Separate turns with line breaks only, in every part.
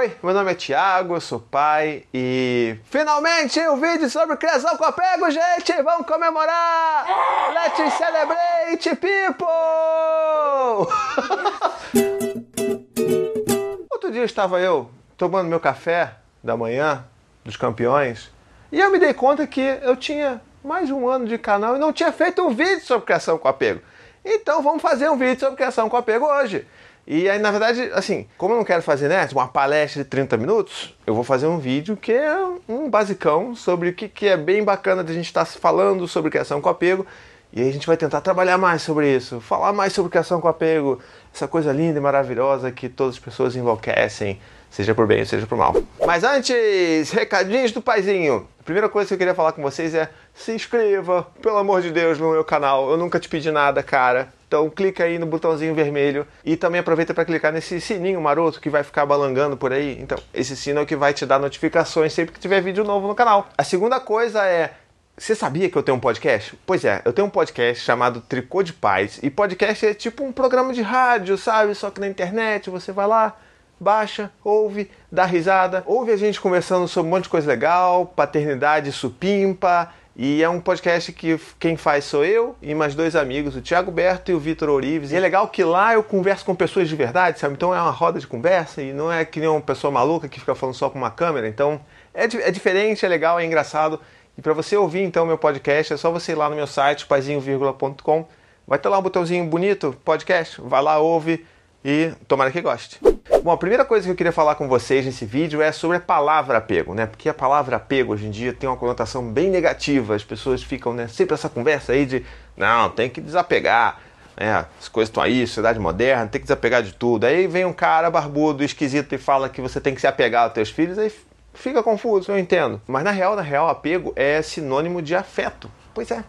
Oi, meu nome é Thiago, eu sou pai e finalmente um vídeo sobre criação com apego, gente! Vamos comemorar! Let's celebrate, people! Outro dia estava eu tomando meu café da manhã dos campeões e eu me dei conta que eu tinha mais um ano de canal e não tinha feito um vídeo sobre criação com apego. Então vamos fazer um vídeo sobre criação com apego hoje. E aí, na verdade, assim, como eu não quero fazer, né, uma palestra de 30 minutos, eu vou fazer um vídeo que é um basicão sobre o que, que é bem bacana de a gente estar tá falando sobre criação com apego. E aí a gente vai tentar trabalhar mais sobre isso, falar mais sobre criação com apego, essa coisa linda e maravilhosa que todas as pessoas enlouquecem, seja por bem seja por mal. Mas antes, recadinhos do paizinho. A primeira coisa que eu queria falar com vocês é se inscreva, pelo amor de Deus, no meu canal. Eu nunca te pedi nada, cara. Então clica aí no botãozinho vermelho e também aproveita para clicar nesse sininho maroto que vai ficar balangando por aí. Então, esse sino é o que vai te dar notificações sempre que tiver vídeo novo no canal. A segunda coisa é você sabia que eu tenho um podcast? Pois é, eu tenho um podcast chamado Tricô de Paz. E podcast é tipo um programa de rádio, sabe? Só que na internet você vai lá, baixa, ouve, dá risada, ouve a gente conversando sobre um monte de coisa legal, paternidade supimpa, e é um podcast que quem faz sou eu e mais dois amigos, o Thiago Berto e o Vitor Orives. E é legal que lá eu converso com pessoas de verdade, sabe? Então é uma roda de conversa e não é que nem uma pessoa maluca que fica falando só com uma câmera. Então é, é diferente, é legal, é engraçado. E para você ouvir então meu podcast, é só você ir lá no meu site, paizinho.com. Vai ter lá um botãozinho bonito, podcast. Vai lá, ouve e tomara que goste. Bom, a primeira coisa que eu queria falar com vocês nesse vídeo é sobre a palavra apego, né? Porque a palavra apego hoje em dia tem uma conotação bem negativa. As pessoas ficam né, sempre essa conversa aí de não, tem que desapegar, né? As coisas estão aí, sociedade moderna, tem que desapegar de tudo. Aí vem um cara barbudo, esquisito e fala que você tem que se apegar aos teus filhos, aí fica confuso, eu entendo. Mas na real, na real, apego é sinônimo de afeto. Pois é,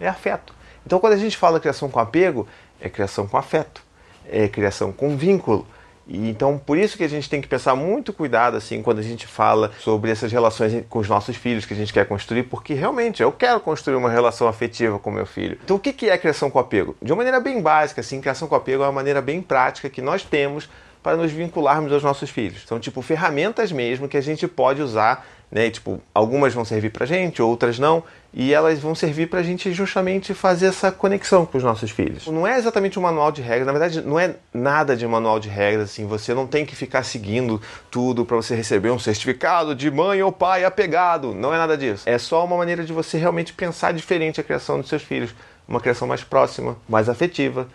é afeto. Então quando a gente fala criação com apego, é criação com afeto, é criação com vínculo. E então, por isso que a gente tem que pensar muito cuidado assim quando a gente fala sobre essas relações com os nossos filhos que a gente quer construir, porque realmente eu quero construir uma relação afetiva com meu filho. Então, o que é criação com apego? De uma maneira bem básica, assim, criação com apego é uma maneira bem prática que nós temos para nos vincularmos aos nossos filhos. São tipo ferramentas mesmo que a gente pode usar né? tipo, algumas vão servir pra gente, outras não, e elas vão servir pra gente justamente fazer essa conexão com os nossos filhos. Não é exatamente um manual de regras, na verdade não é nada de manual de regras, assim, você não tem que ficar seguindo tudo para você receber um certificado de mãe ou pai apegado, não é nada disso. É só uma maneira de você realmente pensar diferente a criação dos seus filhos, uma criação mais próxima, mais afetiva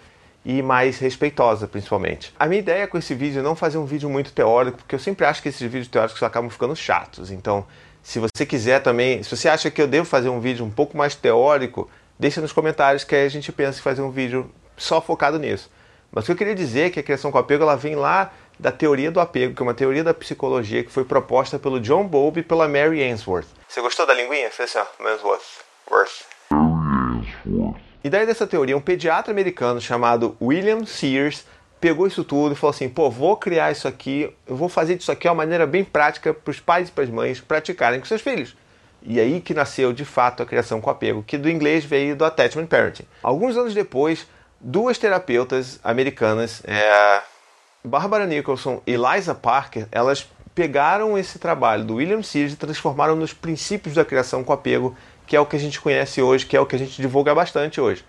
e mais respeitosa, principalmente. A minha ideia com esse vídeo é não fazer um vídeo muito teórico, porque eu sempre acho que esses vídeos teóricos acabam ficando chatos. Então, se você quiser também, se você acha que eu devo fazer um vídeo um pouco mais teórico, deixa nos comentários que aí a gente pensa em fazer um vídeo só focado nisso. Mas o que eu queria dizer é que a criação com apego ela vem lá da teoria do apego, que é uma teoria da psicologia que foi proposta pelo John Bowlby e pela Mary Ainsworth. Você gostou da linguinha? Fez assim, ó, Ainsworth. Worth. E daí dessa teoria, um pediatra americano chamado William Sears pegou isso tudo e falou assim: pô, vou criar isso aqui, eu vou fazer isso aqui de uma maneira bem prática para os pais e para as mães praticarem com seus filhos. E aí que nasceu de fato a criação com apego, que do inglês veio do attachment parenting. Alguns anos depois, duas terapeutas americanas, é, Barbara Nicholson e Liza Parker, elas pegaram esse trabalho do William Sears e transformaram nos princípios da criação com apego que é o que a gente conhece hoje, que é o que a gente divulga bastante hoje.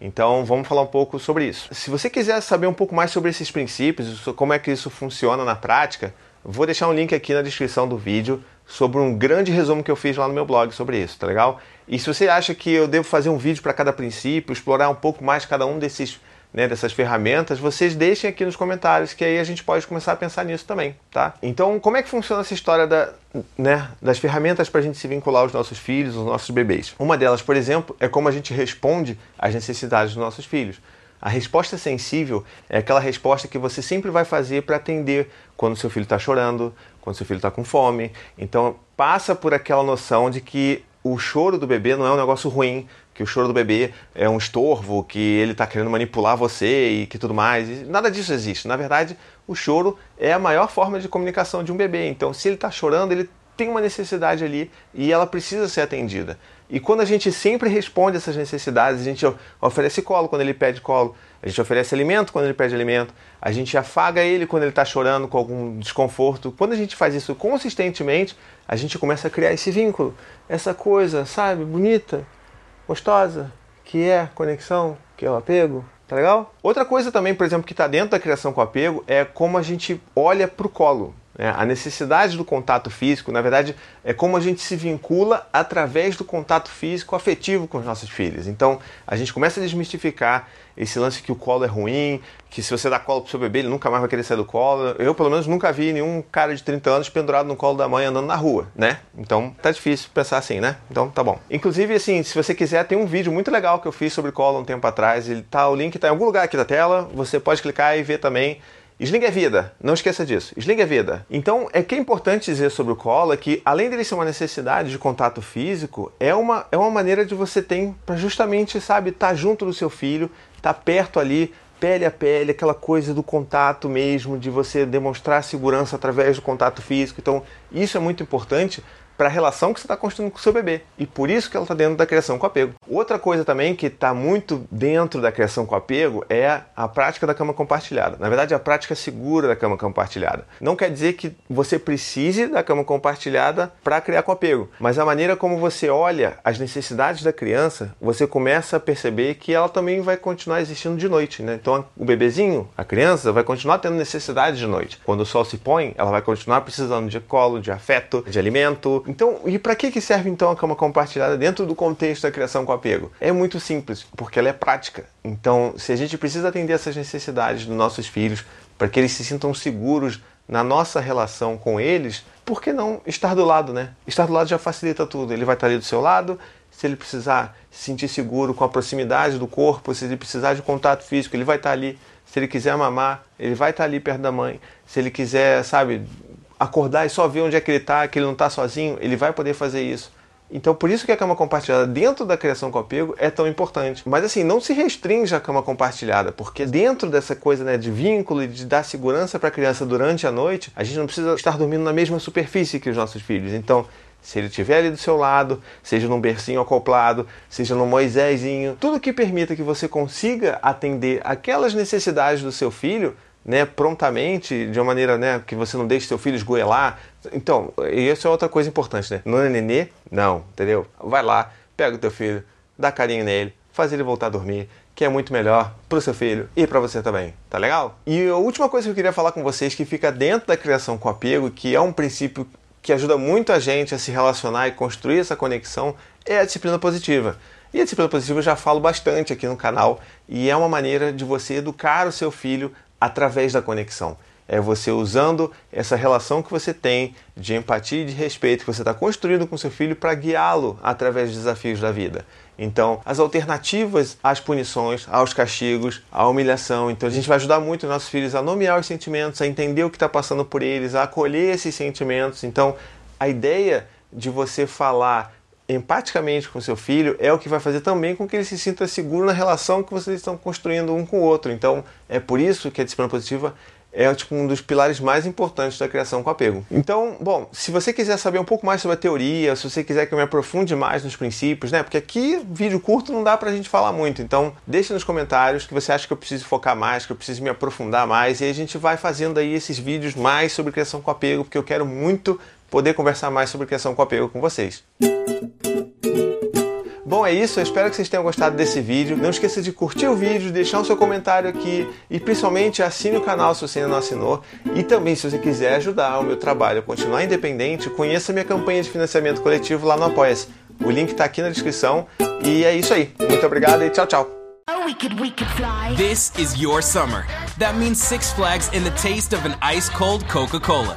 Então vamos falar um pouco sobre isso. Se você quiser saber um pouco mais sobre esses princípios, como é que isso funciona na prática, vou deixar um link aqui na descrição do vídeo sobre um grande resumo que eu fiz lá no meu blog sobre isso, tá legal? E se você acha que eu devo fazer um vídeo para cada princípio, explorar um pouco mais cada um desses né, dessas ferramentas, vocês deixem aqui nos comentários, que aí a gente pode começar a pensar nisso também, tá? Então, como é que funciona essa história da, né, das ferramentas para a gente se vincular aos nossos filhos, aos nossos bebês? Uma delas, por exemplo, é como a gente responde às necessidades dos nossos filhos. A resposta sensível é aquela resposta que você sempre vai fazer para atender quando seu filho está chorando, quando seu filho está com fome. Então, passa por aquela noção de que o choro do bebê não é um negócio ruim, que o choro do bebê é um estorvo, que ele está querendo manipular você e que tudo mais. Nada disso existe. Na verdade, o choro é a maior forma de comunicação de um bebê. Então, se ele está chorando, ele tem uma necessidade ali e ela precisa ser atendida. E quando a gente sempre responde essas necessidades, a gente oferece colo quando ele pede colo, A gente oferece alimento quando ele pede alimento, a gente afaga ele quando ele está chorando com algum desconforto. Quando a gente faz isso consistentemente, a gente começa a criar esse vínculo, essa coisa, sabe, bonita, gostosa, que é conexão, que é o apego. Tá legal? Outra coisa também, por exemplo, que está dentro da criação com apego é como a gente olha para o colo. É, a necessidade do contato físico, na verdade, é como a gente se vincula através do contato físico afetivo com os nossos filhos. Então, a gente começa a desmistificar esse lance que o colo é ruim, que se você dá colo pro seu bebê, ele nunca mais vai querer sair do colo. Eu, pelo menos, nunca vi nenhum cara de 30 anos pendurado no colo da mãe andando na rua, né? Então, tá difícil pensar assim, né? Então, tá bom. Inclusive, assim, se você quiser, tem um vídeo muito legal que eu fiz sobre colo um tempo atrás. Ele tá, o link tá em algum lugar aqui da tela. Você pode clicar e ver também Sling é vida, não esqueça disso. Sling é vida. Então, é que é importante dizer sobre o colo é que, além dele ser uma necessidade de contato físico, é uma, é uma maneira de você ter para justamente, sabe, estar tá junto do seu filho, estar tá perto ali, pele a pele, aquela coisa do contato mesmo, de você demonstrar segurança através do contato físico. Então, isso é muito importante para a relação que você está construindo com o seu bebê. E por isso que ela está dentro da criação com apego. Outra coisa também que está muito dentro da criação com apego é a prática da cama compartilhada. Na verdade, a prática segura da cama compartilhada. Não quer dizer que você precise da cama compartilhada para criar com apego, mas a maneira como você olha as necessidades da criança, você começa a perceber que ela também vai continuar existindo de noite. Né? Então, o bebezinho, a criança, vai continuar tendo necessidade de noite. Quando o sol se põe, ela vai continuar precisando de colo, de afeto, de alimento então, e para que, que serve então a cama compartilhada dentro do contexto da criação com apego? É muito simples, porque ela é prática. Então, se a gente precisa atender essas necessidades dos nossos filhos, para que eles se sintam seguros na nossa relação com eles, por que não estar do lado, né? Estar do lado já facilita tudo. Ele vai estar ali do seu lado, se ele precisar se sentir seguro com a proximidade do corpo, se ele precisar de contato físico, ele vai estar ali. Se ele quiser mamar, ele vai estar ali perto da mãe. Se ele quiser, sabe, acordar e só ver onde é que ele está, que ele não está sozinho, ele vai poder fazer isso. Então, por isso que a cama compartilhada dentro da criação com apego é tão importante. Mas assim, não se restringe à cama compartilhada, porque dentro dessa coisa né, de vínculo e de dar segurança para a criança durante a noite, a gente não precisa estar dormindo na mesma superfície que os nossos filhos. Então, se ele estiver ali do seu lado, seja num bercinho acoplado, seja num Moisésinho, tudo que permita que você consiga atender aquelas necessidades do seu filho né, prontamente, de uma maneira né, que você não deixe seu filho esgoelar. Então, isso é outra coisa importante, né? Não é nenê? Não, entendeu? Vai lá, pega o teu filho, dá carinho nele, faz ele voltar a dormir, que é muito melhor para o seu filho e para você também, tá legal? E a última coisa que eu queria falar com vocês, que fica dentro da criação com apego, que é um princípio que ajuda muito a gente a se relacionar e construir essa conexão, é a disciplina positiva. E a disciplina positiva eu já falo bastante aqui no canal e é uma maneira de você educar o seu filho através da conexão. É você usando essa relação que você tem de empatia e de respeito que você está construindo com seu filho para guiá-lo através dos desafios da vida. Então, as alternativas às punições, aos castigos, à humilhação. Então, a gente vai ajudar muito os nossos filhos a nomear os sentimentos, a entender o que está passando por eles, a acolher esses sentimentos. Então, a ideia de você falar empaticamente com seu filho é o que vai fazer também com que ele se sinta seguro na relação que vocês estão construindo um com o outro. Então, é por isso que a disciplina positiva é tipo, um dos pilares mais importantes da criação com apego. Então, bom, se você quiser saber um pouco mais sobre a teoria, se você quiser que eu me aprofunde mais nos princípios, né? Porque aqui, vídeo curto, não dá pra gente falar muito. Então, deixe nos comentários que você acha que eu preciso focar mais, que eu preciso me aprofundar mais, e a gente vai fazendo aí esses vídeos mais sobre criação com apego, porque eu quero muito poder conversar mais sobre criação com apego com vocês. Bom, é isso. Eu espero que vocês tenham gostado desse vídeo. Não esqueça de curtir o vídeo, deixar o seu comentário aqui e principalmente assine o canal se você ainda não assinou. E também, se você quiser ajudar o meu trabalho a continuar independente, conheça minha campanha de financiamento coletivo lá no Apoia-se. O link está aqui na descrição. E é isso aí. Muito obrigado e tchau, tchau. We could, we could
This is your summer. That means Six Flags and the taste of an ice cold Coca Cola.